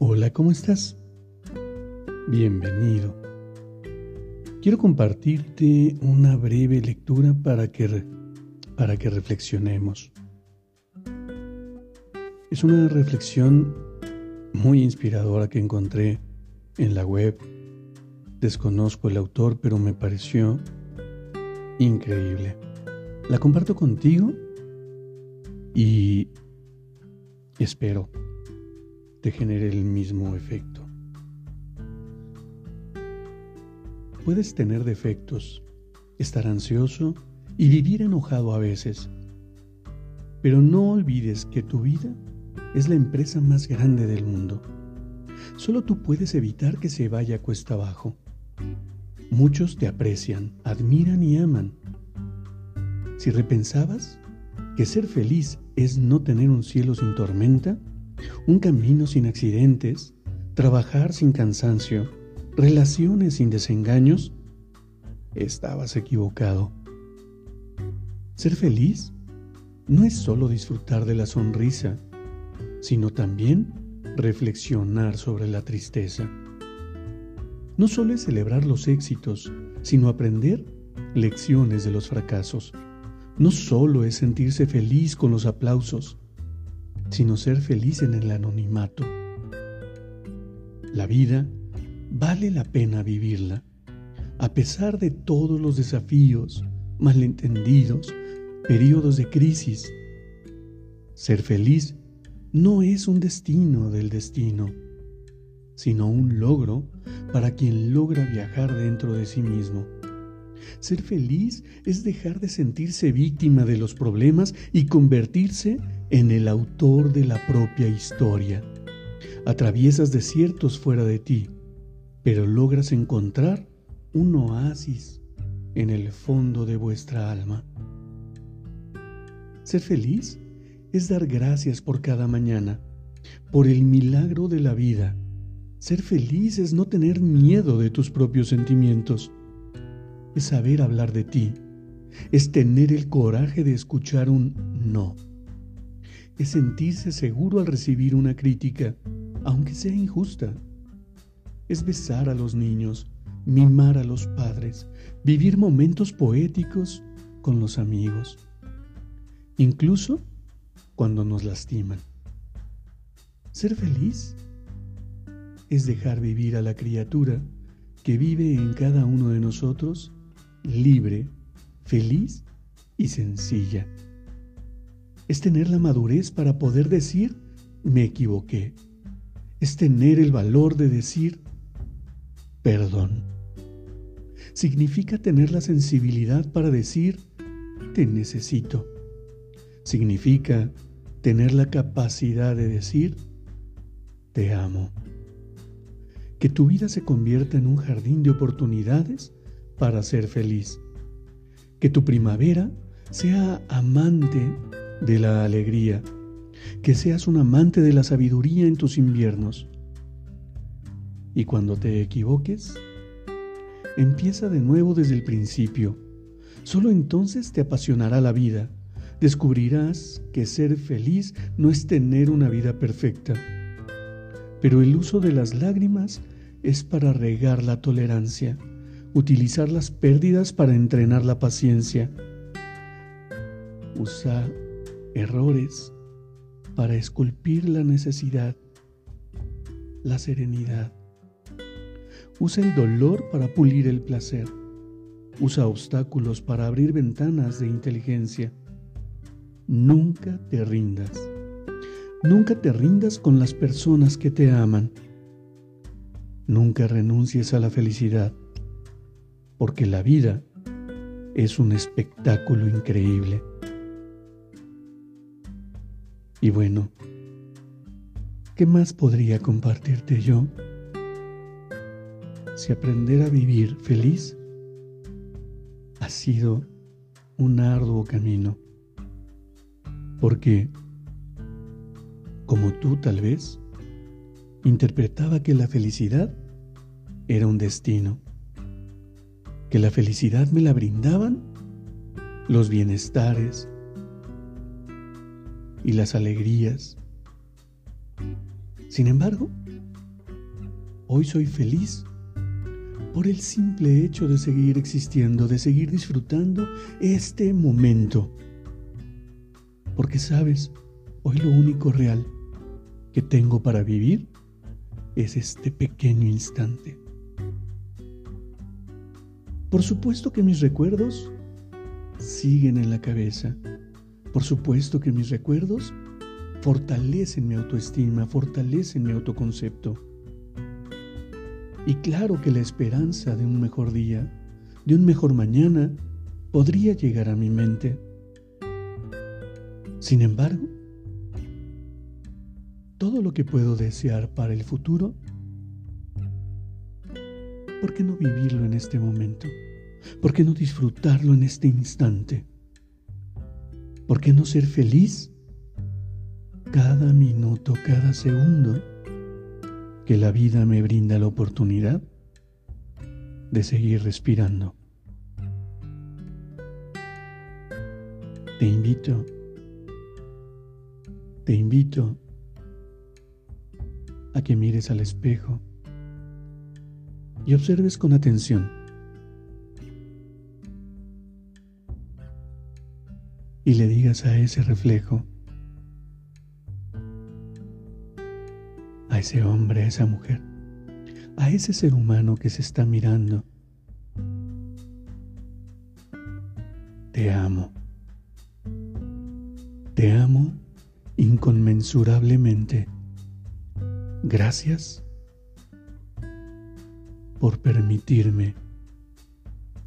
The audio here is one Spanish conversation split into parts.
Hola, ¿cómo estás? Bienvenido. Quiero compartirte una breve lectura para que, para que reflexionemos. Es una reflexión muy inspiradora que encontré en la web. Desconozco el autor, pero me pareció increíble. La comparto contigo y espero te genere el mismo efecto. Puedes tener defectos, estar ansioso y vivir enojado a veces, pero no olvides que tu vida es la empresa más grande del mundo. Solo tú puedes evitar que se vaya cuesta abajo. Muchos te aprecian, admiran y aman. Si repensabas que ser feliz es no tener un cielo sin tormenta, un camino sin accidentes, trabajar sin cansancio, relaciones sin desengaños, estabas equivocado. Ser feliz no es solo disfrutar de la sonrisa, sino también reflexionar sobre la tristeza. No solo es celebrar los éxitos, sino aprender lecciones de los fracasos. No solo es sentirse feliz con los aplausos, sino ser feliz en el anonimato. La vida vale la pena vivirla, a pesar de todos los desafíos, malentendidos, periodos de crisis. Ser feliz no es un destino del destino, sino un logro para quien logra viajar dentro de sí mismo. Ser feliz es dejar de sentirse víctima de los problemas y convertirse en el autor de la propia historia. Atraviesas desiertos fuera de ti, pero logras encontrar un oasis en el fondo de vuestra alma. Ser feliz es dar gracias por cada mañana, por el milagro de la vida. Ser feliz es no tener miedo de tus propios sentimientos. Es saber hablar de ti. Es tener el coraje de escuchar un no es sentirse seguro al recibir una crítica, aunque sea injusta. Es besar a los niños, mimar a los padres, vivir momentos poéticos con los amigos, incluso cuando nos lastiman. Ser feliz es dejar vivir a la criatura que vive en cada uno de nosotros libre, feliz y sencilla es tener la madurez para poder decir, me equivoqué. Es tener el valor de decir, perdón. Significa tener la sensibilidad para decir, te necesito. Significa tener la capacidad de decir, te amo. Que tu vida se convierta en un jardín de oportunidades para ser feliz. Que tu primavera sea amante de la alegría, que seas un amante de la sabiduría en tus inviernos. Y cuando te equivoques, empieza de nuevo desde el principio. Solo entonces te apasionará la vida. Descubrirás que ser feliz no es tener una vida perfecta. Pero el uso de las lágrimas es para regar la tolerancia, utilizar las pérdidas para entrenar la paciencia. Usa errores para esculpir la necesidad, la serenidad. Usa el dolor para pulir el placer. Usa obstáculos para abrir ventanas de inteligencia. Nunca te rindas. Nunca te rindas con las personas que te aman. Nunca renuncies a la felicidad, porque la vida es un espectáculo increíble. Y bueno, ¿qué más podría compartirte yo? Si aprender a vivir feliz ha sido un arduo camino, porque, como tú tal vez, interpretaba que la felicidad era un destino, que la felicidad me la brindaban los bienestares y las alegrías. Sin embargo, hoy soy feliz por el simple hecho de seguir existiendo, de seguir disfrutando este momento. Porque sabes, hoy lo único real que tengo para vivir es este pequeño instante. Por supuesto que mis recuerdos siguen en la cabeza. Por supuesto que mis recuerdos fortalecen mi autoestima, fortalecen mi autoconcepto. Y claro que la esperanza de un mejor día, de un mejor mañana, podría llegar a mi mente. Sin embargo, todo lo que puedo desear para el futuro ¿por qué no vivirlo en este momento? ¿Por qué no disfrutarlo en este instante? ¿Por qué no ser feliz cada minuto, cada segundo que la vida me brinda la oportunidad de seguir respirando? Te invito, te invito a que mires al espejo y observes con atención. A ese reflejo, a ese hombre, a esa mujer, a ese ser humano que se está mirando, te amo. Te amo inconmensurablemente. Gracias por permitirme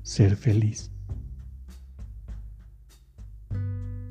ser feliz.